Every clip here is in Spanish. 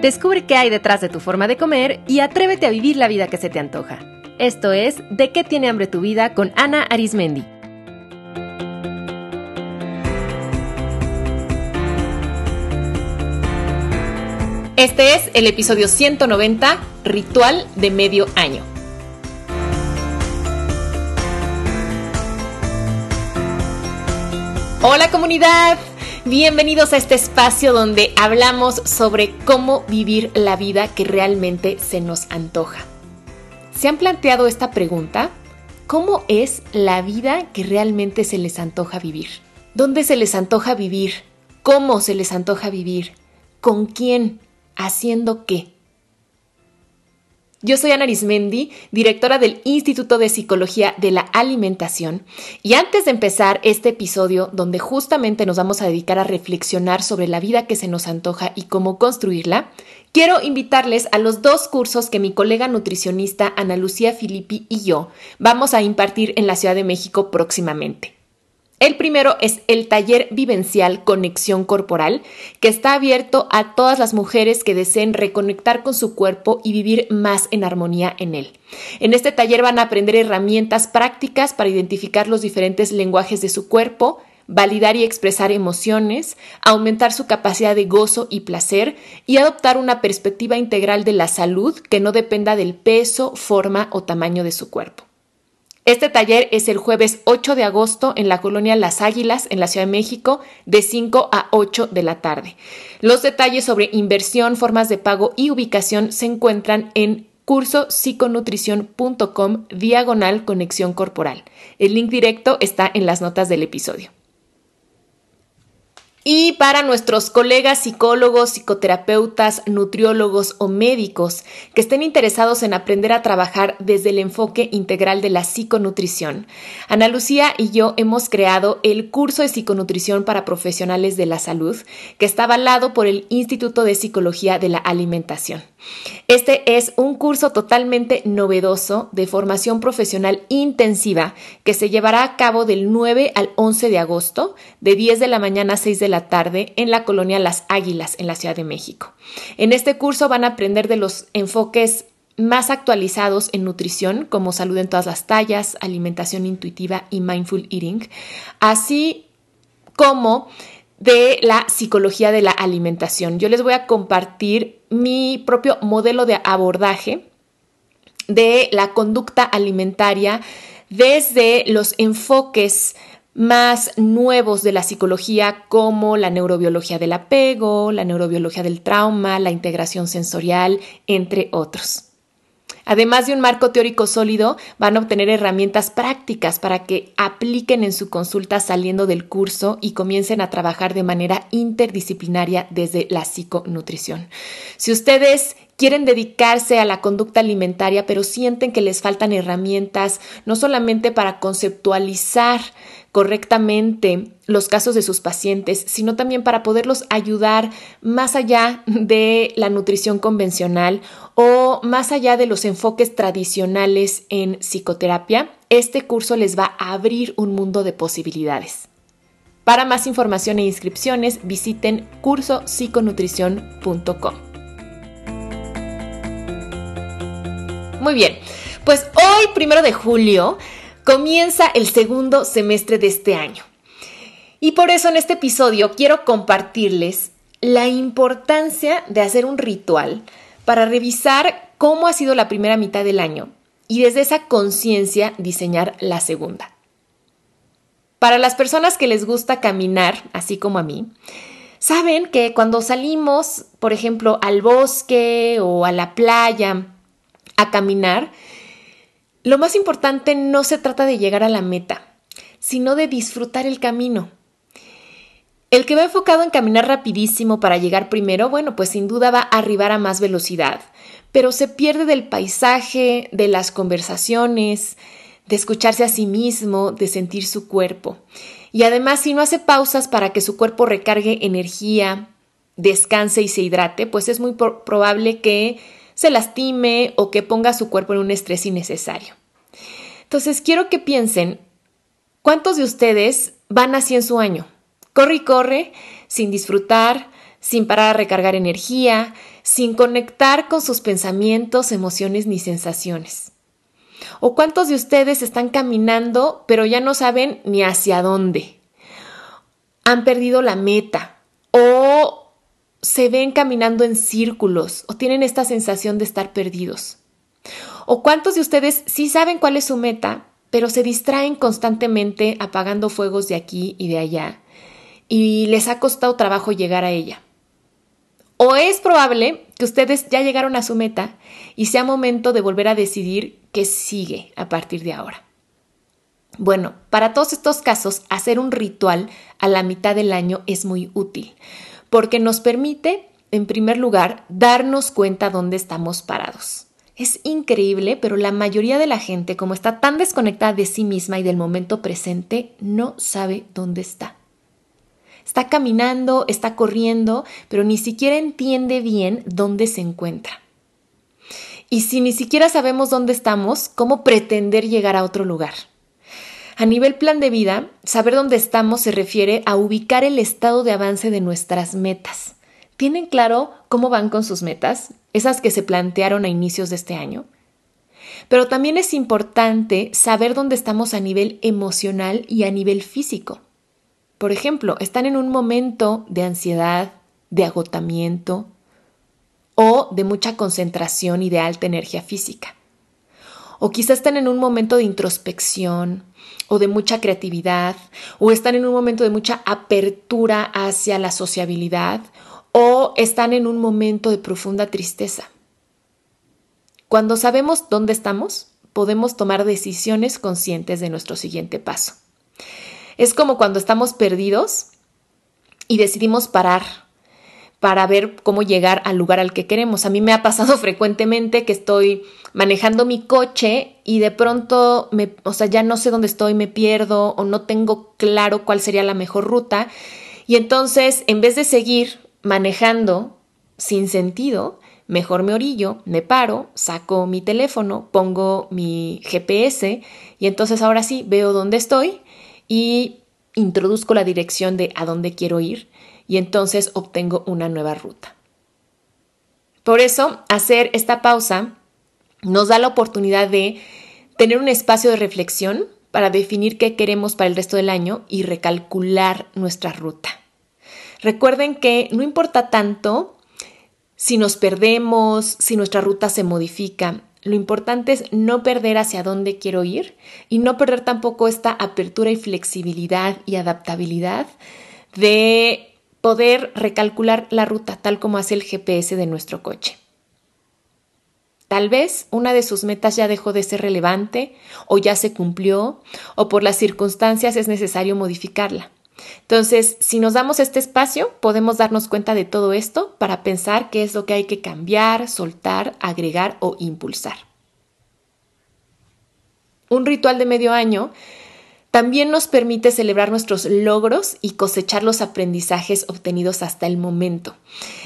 Descubre qué hay detrás de tu forma de comer y atrévete a vivir la vida que se te antoja. Esto es De qué tiene hambre tu vida con Ana Arismendi. Este es el episodio 190, Ritual de Medio Año. Hola comunidad, bienvenidos a este espacio donde hablamos sobre cómo vivir la vida que realmente se nos antoja. ¿Se han planteado esta pregunta? ¿Cómo es la vida que realmente se les antoja vivir? ¿Dónde se les antoja vivir? ¿Cómo se les antoja vivir? ¿Con quién? ¿Haciendo qué? Yo soy Ana Arismendi, directora del Instituto de Psicología de la Alimentación, y antes de empezar este episodio donde justamente nos vamos a dedicar a reflexionar sobre la vida que se nos antoja y cómo construirla, quiero invitarles a los dos cursos que mi colega nutricionista Ana Lucía Filippi y yo vamos a impartir en la Ciudad de México próximamente. El primero es el taller vivencial Conexión Corporal, que está abierto a todas las mujeres que deseen reconectar con su cuerpo y vivir más en armonía en él. En este taller van a aprender herramientas prácticas para identificar los diferentes lenguajes de su cuerpo, validar y expresar emociones, aumentar su capacidad de gozo y placer y adoptar una perspectiva integral de la salud que no dependa del peso, forma o tamaño de su cuerpo. Este taller es el jueves 8 de agosto en la colonia Las Águilas, en la Ciudad de México, de 5 a 8 de la tarde. Los detalles sobre inversión, formas de pago y ubicación se encuentran en cursopsiconutrición.com diagonal conexión corporal. El link directo está en las notas del episodio. Y para nuestros colegas psicólogos, psicoterapeutas, nutriólogos o médicos que estén interesados en aprender a trabajar desde el enfoque integral de la psiconutrición, Ana Lucía y yo hemos creado el curso de psiconutrición para profesionales de la salud que está avalado por el Instituto de Psicología de la Alimentación. Este es un curso totalmente novedoso de formación profesional intensiva que se llevará a cabo del 9 al 11 de agosto, de 10 de la mañana a 6 de la tarde, en la colonia Las Águilas, en la Ciudad de México. En este curso van a aprender de los enfoques más actualizados en nutrición, como salud en todas las tallas, alimentación intuitiva y mindful eating, así como de la psicología de la alimentación. Yo les voy a compartir mi propio modelo de abordaje de la conducta alimentaria desde los enfoques más nuevos de la psicología como la neurobiología del apego, la neurobiología del trauma, la integración sensorial, entre otros. Además de un marco teórico sólido, van a obtener herramientas prácticas para que apliquen en su consulta saliendo del curso y comiencen a trabajar de manera interdisciplinaria desde la psiconutrición. Si ustedes quieren dedicarse a la conducta alimentaria, pero sienten que les faltan herramientas, no solamente para conceptualizar correctamente los casos de sus pacientes, sino también para poderlos ayudar más allá de la nutrición convencional o más allá de los enfoques tradicionales en psicoterapia, este curso les va a abrir un mundo de posibilidades. Para más información e inscripciones, visiten cursopsiconutrición.com. Muy bien, pues hoy, primero de julio, comienza el segundo semestre de este año. Y por eso en este episodio quiero compartirles la importancia de hacer un ritual para revisar cómo ha sido la primera mitad del año y desde esa conciencia diseñar la segunda. Para las personas que les gusta caminar, así como a mí, saben que cuando salimos, por ejemplo, al bosque o a la playa a caminar, lo más importante no se trata de llegar a la meta, sino de disfrutar el camino. El que va enfocado en caminar rapidísimo para llegar primero, bueno, pues sin duda va a arribar a más velocidad, pero se pierde del paisaje, de las conversaciones, de escucharse a sí mismo, de sentir su cuerpo. Y además, si no hace pausas para que su cuerpo recargue energía, descanse y se hidrate, pues es muy probable que se lastime o que ponga su cuerpo en un estrés innecesario. Entonces, quiero que piensen, ¿cuántos de ustedes van así en su año? Corre y corre, sin disfrutar, sin parar a recargar energía, sin conectar con sus pensamientos, emociones ni sensaciones. ¿O cuántos de ustedes están caminando pero ya no saben ni hacia dónde? Han perdido la meta o se ven caminando en círculos o tienen esta sensación de estar perdidos. ¿O cuántos de ustedes sí saben cuál es su meta, pero se distraen constantemente apagando fuegos de aquí y de allá y les ha costado trabajo llegar a ella? O es probable que ustedes ya llegaron a su meta y sea momento de volver a decidir qué sigue a partir de ahora. Bueno, para todos estos casos, hacer un ritual a la mitad del año es muy útil, porque nos permite, en primer lugar, darnos cuenta dónde estamos parados. Es increíble, pero la mayoría de la gente, como está tan desconectada de sí misma y del momento presente, no sabe dónde está. Está caminando, está corriendo, pero ni siquiera entiende bien dónde se encuentra. Y si ni siquiera sabemos dónde estamos, ¿cómo pretender llegar a otro lugar? A nivel plan de vida, saber dónde estamos se refiere a ubicar el estado de avance de nuestras metas. ¿Tienen claro cómo van con sus metas? Esas que se plantearon a inicios de este año. Pero también es importante saber dónde estamos a nivel emocional y a nivel físico. Por ejemplo, están en un momento de ansiedad, de agotamiento o de mucha concentración y de alta energía física. O quizás están en un momento de introspección o de mucha creatividad, o están en un momento de mucha apertura hacia la sociabilidad, o están en un momento de profunda tristeza. Cuando sabemos dónde estamos, podemos tomar decisiones conscientes de nuestro siguiente paso. Es como cuando estamos perdidos y decidimos parar para ver cómo llegar al lugar al que queremos. A mí me ha pasado frecuentemente que estoy manejando mi coche y de pronto me, o sea, ya no sé dónde estoy, me pierdo o no tengo claro cuál sería la mejor ruta y entonces en vez de seguir manejando sin sentido, mejor me orillo, me paro, saco mi teléfono, pongo mi GPS y entonces ahora sí veo dónde estoy y introduzco la dirección de a dónde quiero ir y entonces obtengo una nueva ruta. Por eso, hacer esta pausa nos da la oportunidad de tener un espacio de reflexión para definir qué queremos para el resto del año y recalcular nuestra ruta. Recuerden que no importa tanto si nos perdemos, si nuestra ruta se modifica, lo importante es no perder hacia dónde quiero ir y no perder tampoco esta apertura y flexibilidad y adaptabilidad de poder recalcular la ruta tal como hace el GPS de nuestro coche. Tal vez una de sus metas ya dejó de ser relevante o ya se cumplió o por las circunstancias es necesario modificarla. Entonces, si nos damos este espacio, podemos darnos cuenta de todo esto para pensar qué es lo que hay que cambiar, soltar, agregar o impulsar. Un ritual de medio año también nos permite celebrar nuestros logros y cosechar los aprendizajes obtenidos hasta el momento.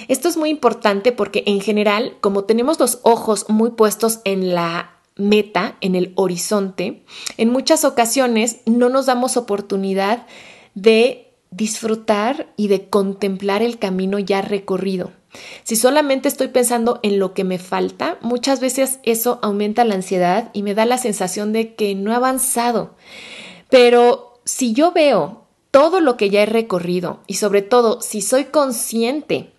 Esto es muy importante porque en general, como tenemos los ojos muy puestos en la meta, en el horizonte, en muchas ocasiones no nos damos oportunidad de disfrutar y de contemplar el camino ya recorrido. Si solamente estoy pensando en lo que me falta, muchas veces eso aumenta la ansiedad y me da la sensación de que no he avanzado. Pero si yo veo todo lo que ya he recorrido y sobre todo si soy consciente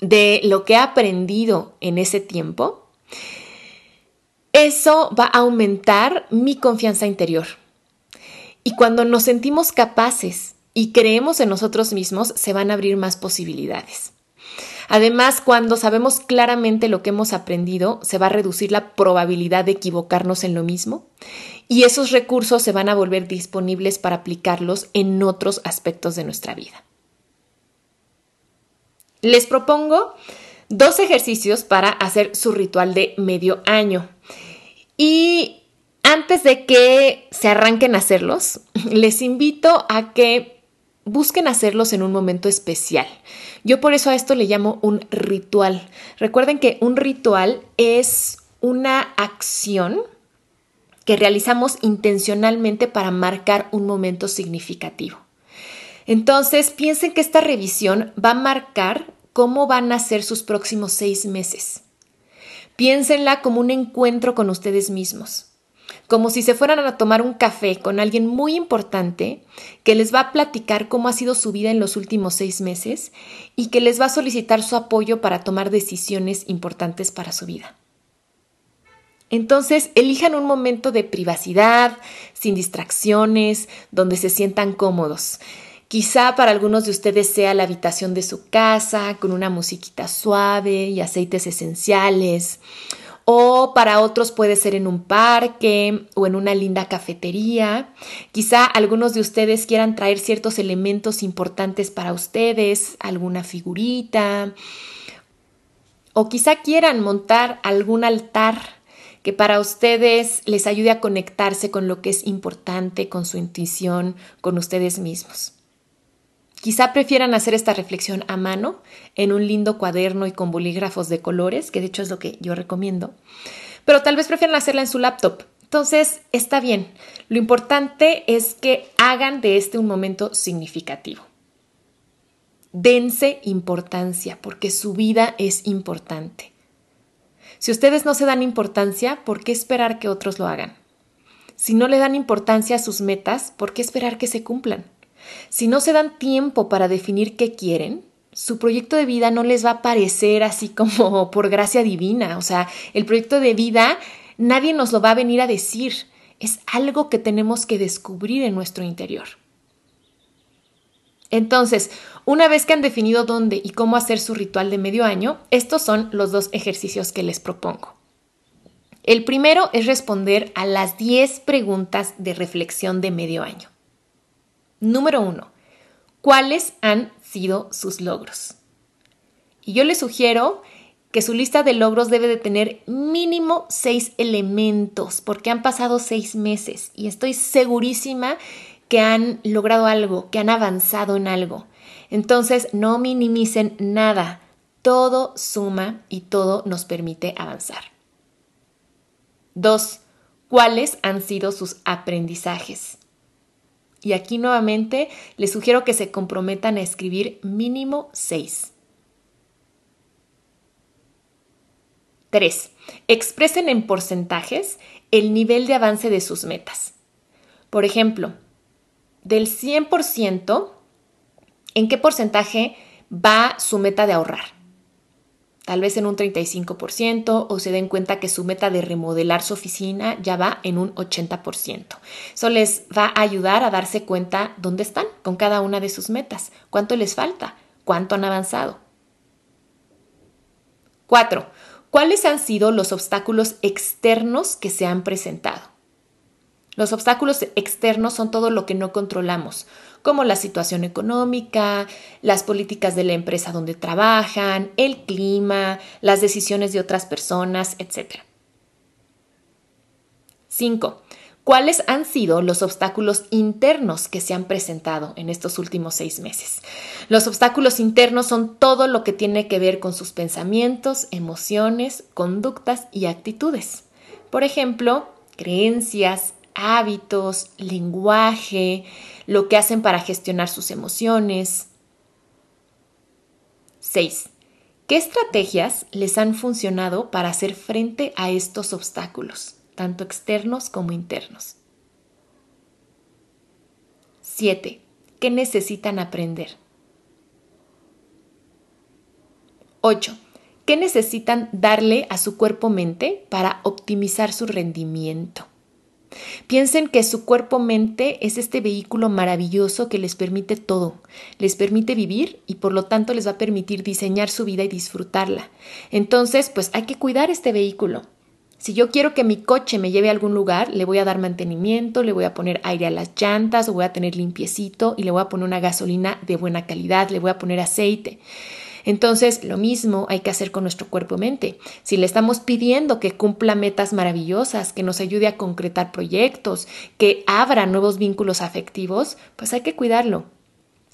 de lo que he aprendido en ese tiempo, eso va a aumentar mi confianza interior y cuando nos sentimos capaces y creemos en nosotros mismos, se van a abrir más posibilidades. Además, cuando sabemos claramente lo que hemos aprendido, se va a reducir la probabilidad de equivocarnos en lo mismo y esos recursos se van a volver disponibles para aplicarlos en otros aspectos de nuestra vida. Les propongo dos ejercicios para hacer su ritual de medio año. Y antes de que se arranquen a hacerlos, les invito a que busquen hacerlos en un momento especial. Yo por eso a esto le llamo un ritual. Recuerden que un ritual es una acción que realizamos intencionalmente para marcar un momento significativo. Entonces, piensen que esta revisión va a marcar cómo van a ser sus próximos seis meses. Piénsenla como un encuentro con ustedes mismos, como si se fueran a tomar un café con alguien muy importante que les va a platicar cómo ha sido su vida en los últimos seis meses y que les va a solicitar su apoyo para tomar decisiones importantes para su vida. Entonces, elijan un momento de privacidad, sin distracciones, donde se sientan cómodos. Quizá para algunos de ustedes sea la habitación de su casa, con una musiquita suave y aceites esenciales. O para otros puede ser en un parque o en una linda cafetería. Quizá algunos de ustedes quieran traer ciertos elementos importantes para ustedes, alguna figurita. O quizá quieran montar algún altar que para ustedes les ayude a conectarse con lo que es importante, con su intuición, con ustedes mismos. Quizá prefieran hacer esta reflexión a mano, en un lindo cuaderno y con bolígrafos de colores, que de hecho es lo que yo recomiendo, pero tal vez prefieran hacerla en su laptop. Entonces, está bien. Lo importante es que hagan de este un momento significativo. Dense importancia, porque su vida es importante. Si ustedes no se dan importancia, ¿por qué esperar que otros lo hagan? Si no le dan importancia a sus metas, ¿por qué esperar que se cumplan? Si no se dan tiempo para definir qué quieren, su proyecto de vida no les va a parecer así como por gracia divina. O sea, el proyecto de vida nadie nos lo va a venir a decir. Es algo que tenemos que descubrir en nuestro interior. Entonces, una vez que han definido dónde y cómo hacer su ritual de medio año, estos son los dos ejercicios que les propongo. El primero es responder a las 10 preguntas de reflexión de medio año. Número 1. ¿Cuáles han sido sus logros? Y yo les sugiero que su lista de logros debe de tener mínimo seis elementos, porque han pasado seis meses y estoy segurísima que han logrado algo, que han avanzado en algo. Entonces, no minimicen nada. Todo suma y todo nos permite avanzar. Dos, ¿cuáles han sido sus aprendizajes? Y aquí nuevamente les sugiero que se comprometan a escribir mínimo seis. Tres, expresen en porcentajes el nivel de avance de sus metas. Por ejemplo, del 100%, ¿en qué porcentaje va su meta de ahorrar? Tal vez en un 35% o se den cuenta que su meta de remodelar su oficina ya va en un 80%. Eso les va a ayudar a darse cuenta dónde están con cada una de sus metas, cuánto les falta, cuánto han avanzado. 4. ¿Cuáles han sido los obstáculos externos que se han presentado? Los obstáculos externos son todo lo que no controlamos, como la situación económica, las políticas de la empresa donde trabajan, el clima, las decisiones de otras personas, etc. 5. ¿Cuáles han sido los obstáculos internos que se han presentado en estos últimos seis meses? Los obstáculos internos son todo lo que tiene que ver con sus pensamientos, emociones, conductas y actitudes. Por ejemplo, creencias, hábitos, lenguaje, lo que hacen para gestionar sus emociones. 6. ¿Qué estrategias les han funcionado para hacer frente a estos obstáculos, tanto externos como internos? 7. ¿Qué necesitan aprender? 8. ¿Qué necesitan darle a su cuerpo-mente para optimizar su rendimiento? Piensen que su cuerpo-mente es este vehículo maravilloso que les permite todo, les permite vivir y por lo tanto les va a permitir diseñar su vida y disfrutarla. Entonces, pues hay que cuidar este vehículo. Si yo quiero que mi coche me lleve a algún lugar, le voy a dar mantenimiento, le voy a poner aire a las llantas, lo voy a tener limpiecito y le voy a poner una gasolina de buena calidad, le voy a poner aceite. Entonces, lo mismo hay que hacer con nuestro cuerpo-mente. Si le estamos pidiendo que cumpla metas maravillosas, que nos ayude a concretar proyectos, que abra nuevos vínculos afectivos, pues hay que cuidarlo.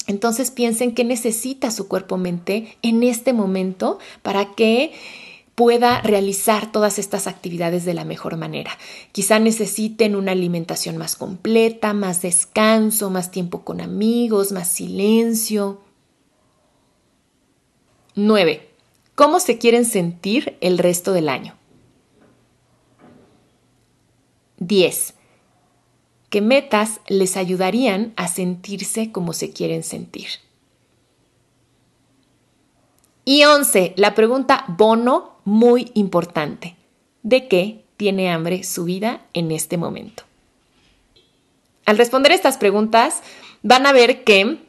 Entonces piensen qué necesita su cuerpo-mente en este momento para que pueda realizar todas estas actividades de la mejor manera. Quizá necesiten una alimentación más completa, más descanso, más tiempo con amigos, más silencio. 9. ¿Cómo se quieren sentir el resto del año? 10. ¿Qué metas les ayudarían a sentirse como se quieren sentir? Y 11. La pregunta bono muy importante. ¿De qué tiene hambre su vida en este momento? Al responder estas preguntas, van a ver que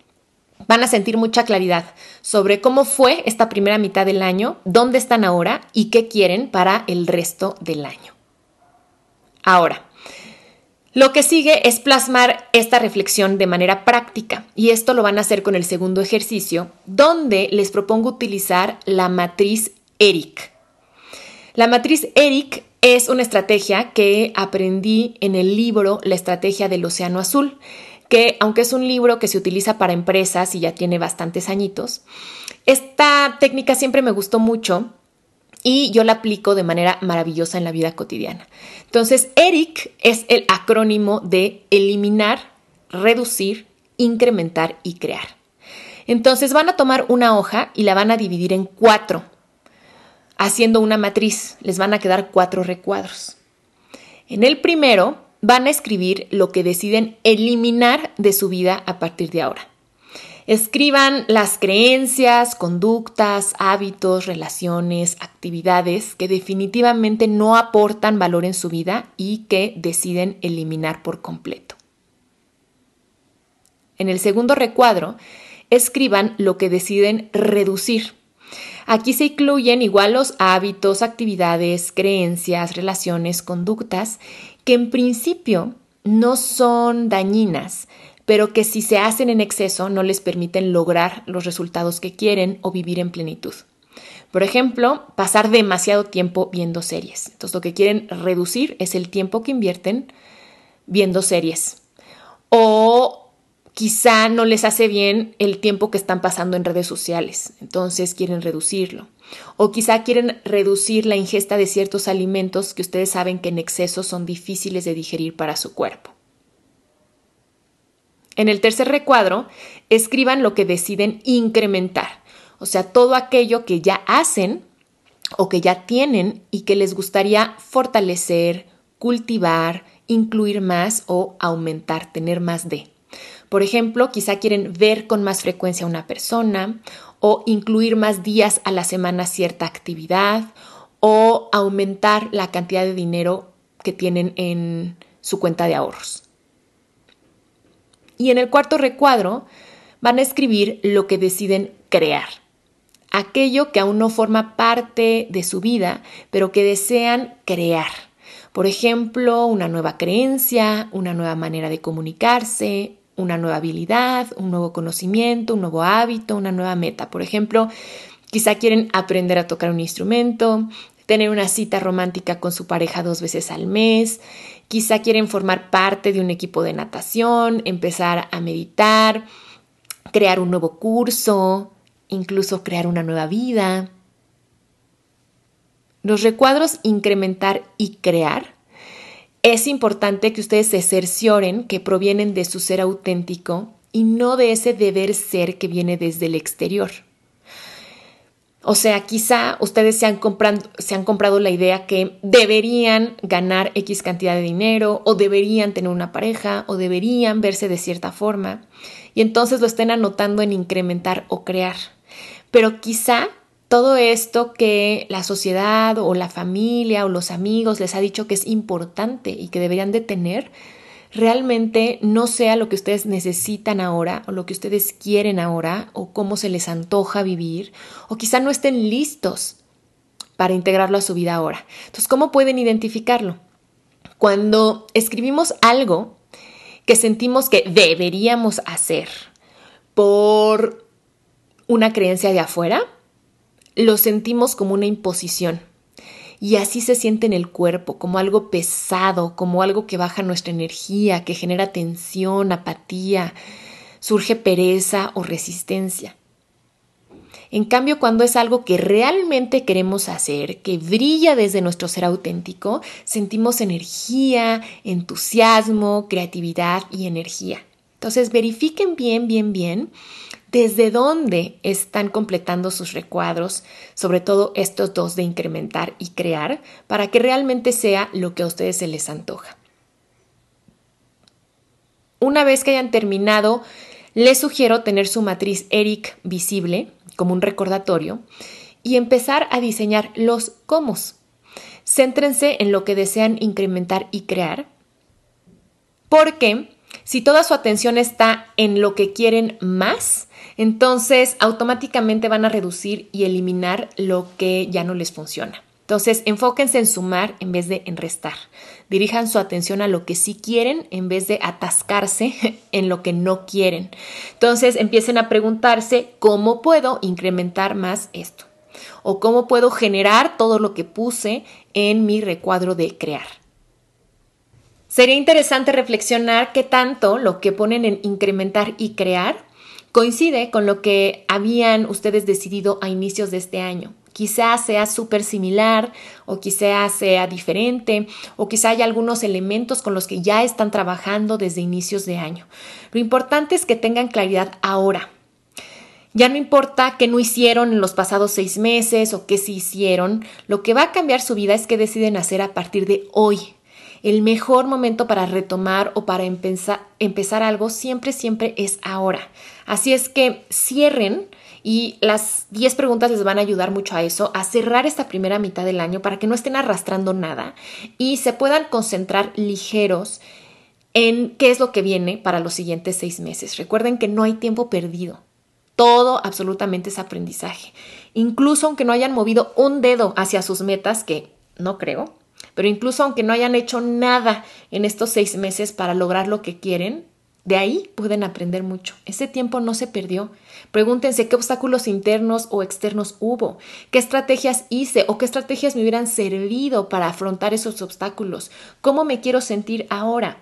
van a sentir mucha claridad sobre cómo fue esta primera mitad del año, dónde están ahora y qué quieren para el resto del año. Ahora, lo que sigue es plasmar esta reflexión de manera práctica y esto lo van a hacer con el segundo ejercicio, donde les propongo utilizar la matriz ERIC. La matriz ERIC es una estrategia que aprendí en el libro La estrategia del océano azul que aunque es un libro que se utiliza para empresas y ya tiene bastantes añitos, esta técnica siempre me gustó mucho y yo la aplico de manera maravillosa en la vida cotidiana. Entonces, ERIC es el acrónimo de eliminar, reducir, incrementar y crear. Entonces van a tomar una hoja y la van a dividir en cuatro, haciendo una matriz. Les van a quedar cuatro recuadros. En el primero van a escribir lo que deciden eliminar de su vida a partir de ahora. Escriban las creencias, conductas, hábitos, relaciones, actividades que definitivamente no aportan valor en su vida y que deciden eliminar por completo. En el segundo recuadro, escriban lo que deciden reducir. Aquí se incluyen igual los hábitos, actividades, creencias, relaciones, conductas que en principio no son dañinas, pero que si se hacen en exceso no les permiten lograr los resultados que quieren o vivir en plenitud. Por ejemplo, pasar demasiado tiempo viendo series. Entonces lo que quieren reducir es el tiempo que invierten viendo series. O quizá no les hace bien el tiempo que están pasando en redes sociales, entonces quieren reducirlo. O quizá quieren reducir la ingesta de ciertos alimentos que ustedes saben que en exceso son difíciles de digerir para su cuerpo. En el tercer recuadro, escriban lo que deciden incrementar, o sea, todo aquello que ya hacen o que ya tienen y que les gustaría fortalecer, cultivar, incluir más o aumentar, tener más de. Por ejemplo, quizá quieren ver con más frecuencia a una persona o incluir más días a la semana cierta actividad o aumentar la cantidad de dinero que tienen en su cuenta de ahorros. Y en el cuarto recuadro van a escribir lo que deciden crear, aquello que aún no forma parte de su vida, pero que desean crear. Por ejemplo, una nueva creencia, una nueva manera de comunicarse, una nueva habilidad, un nuevo conocimiento, un nuevo hábito, una nueva meta. Por ejemplo, quizá quieren aprender a tocar un instrumento, tener una cita romántica con su pareja dos veces al mes, quizá quieren formar parte de un equipo de natación, empezar a meditar, crear un nuevo curso, incluso crear una nueva vida. Los recuadros incrementar y crear es importante que ustedes se cercioren que provienen de su ser auténtico y no de ese deber ser que viene desde el exterior. O sea, quizá ustedes se han, comprado, se han comprado la idea que deberían ganar X cantidad de dinero o deberían tener una pareja o deberían verse de cierta forma y entonces lo estén anotando en incrementar o crear. Pero quizá todo esto que la sociedad o la familia o los amigos les ha dicho que es importante y que deberían de tener, realmente no sea lo que ustedes necesitan ahora o lo que ustedes quieren ahora o cómo se les antoja vivir o quizá no estén listos para integrarlo a su vida ahora. Entonces, ¿cómo pueden identificarlo? Cuando escribimos algo que sentimos que deberíamos hacer por una creencia de afuera, lo sentimos como una imposición. Y así se siente en el cuerpo, como algo pesado, como algo que baja nuestra energía, que genera tensión, apatía, surge pereza o resistencia. En cambio, cuando es algo que realmente queremos hacer, que brilla desde nuestro ser auténtico, sentimos energía, entusiasmo, creatividad y energía. Entonces, verifiquen bien, bien, bien desde dónde están completando sus recuadros, sobre todo estos dos de incrementar y crear, para que realmente sea lo que a ustedes se les antoja. Una vez que hayan terminado, les sugiero tener su matriz ERIC visible como un recordatorio y empezar a diseñar los cómo. Céntrense en lo que desean incrementar y crear, porque si toda su atención está en lo que quieren más, entonces automáticamente van a reducir y eliminar lo que ya no les funciona. Entonces, enfóquense en sumar en vez de en restar. Dirijan su atención a lo que sí quieren en vez de atascarse en lo que no quieren. Entonces, empiecen a preguntarse cómo puedo incrementar más esto o cómo puedo generar todo lo que puse en mi recuadro de crear. Sería interesante reflexionar qué tanto lo que ponen en incrementar y crear coincide con lo que habían ustedes decidido a inicios de este año. Quizás sea súper similar o quizás sea diferente o quizá haya algunos elementos con los que ya están trabajando desde inicios de año. Lo importante es que tengan claridad ahora. Ya no importa qué no hicieron en los pasados seis meses o qué sí hicieron, lo que va a cambiar su vida es que deciden hacer a partir de hoy. El mejor momento para retomar o para empezar, algo siempre, siempre es ahora. Así es que cierren y las 10 preguntas les van a ayudar mucho a eso, a cerrar esta primera mitad del año para que no estén arrastrando nada y se puedan concentrar ligeros en qué es lo que viene para los siguientes seis meses. Recuerden que no hay tiempo perdido. Todo absolutamente es aprendizaje. Incluso aunque no hayan movido un dedo hacia sus metas, que no creo, pero incluso aunque no hayan hecho nada en estos seis meses para lograr lo que quieren, de ahí pueden aprender mucho. Ese tiempo no se perdió. Pregúntense qué obstáculos internos o externos hubo, qué estrategias hice o qué estrategias me hubieran servido para afrontar esos obstáculos, cómo me quiero sentir ahora,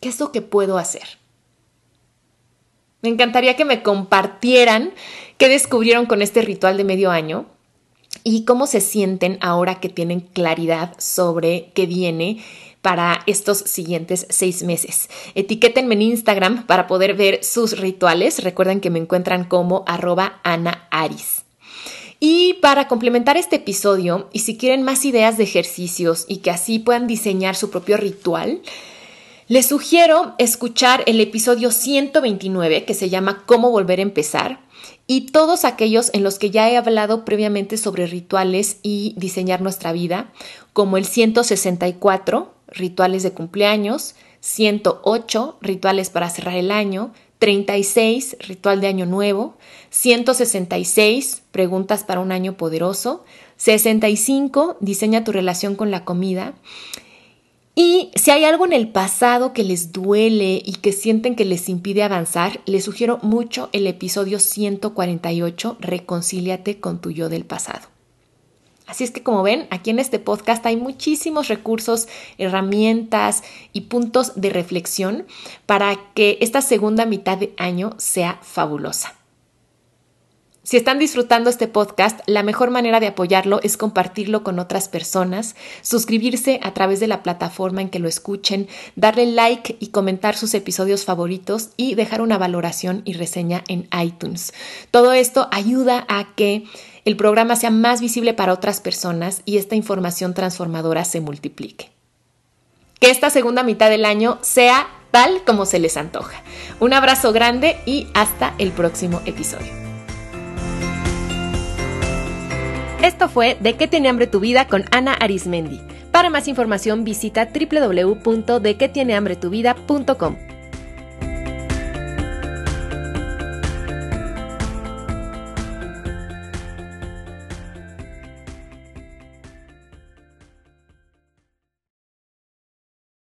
qué es lo que puedo hacer. Me encantaría que me compartieran qué descubrieron con este ritual de medio año y cómo se sienten ahora que tienen claridad sobre qué viene para estos siguientes seis meses. Etiquétenme en Instagram para poder ver sus rituales. Recuerden que me encuentran como arroba. Y para complementar este episodio, y si quieren más ideas de ejercicios y que así puedan diseñar su propio ritual, les sugiero escuchar el episodio 129 que se llama Cómo volver a empezar y todos aquellos en los que ya he hablado previamente sobre rituales y diseñar nuestra vida, como el 164, rituales de cumpleaños, 108 rituales para cerrar el año, 36 ritual de año nuevo, 166 preguntas para un año poderoso, 65 diseña tu relación con la comida. Y si hay algo en el pasado que les duele y que sienten que les impide avanzar, les sugiero mucho el episodio 148, Reconcíliate con tu yo del pasado. Así es que como ven, aquí en este podcast hay muchísimos recursos, herramientas y puntos de reflexión para que esta segunda mitad de año sea fabulosa. Si están disfrutando este podcast, la mejor manera de apoyarlo es compartirlo con otras personas, suscribirse a través de la plataforma en que lo escuchen, darle like y comentar sus episodios favoritos y dejar una valoración y reseña en iTunes. Todo esto ayuda a que el programa sea más visible para otras personas y esta información transformadora se multiplique. Que esta segunda mitad del año sea tal como se les antoja. Un abrazo grande y hasta el próximo episodio. Esto fue De qué tiene hambre tu vida con Ana Arismendi. Para más información visita www.dequetienehambretuvida.com.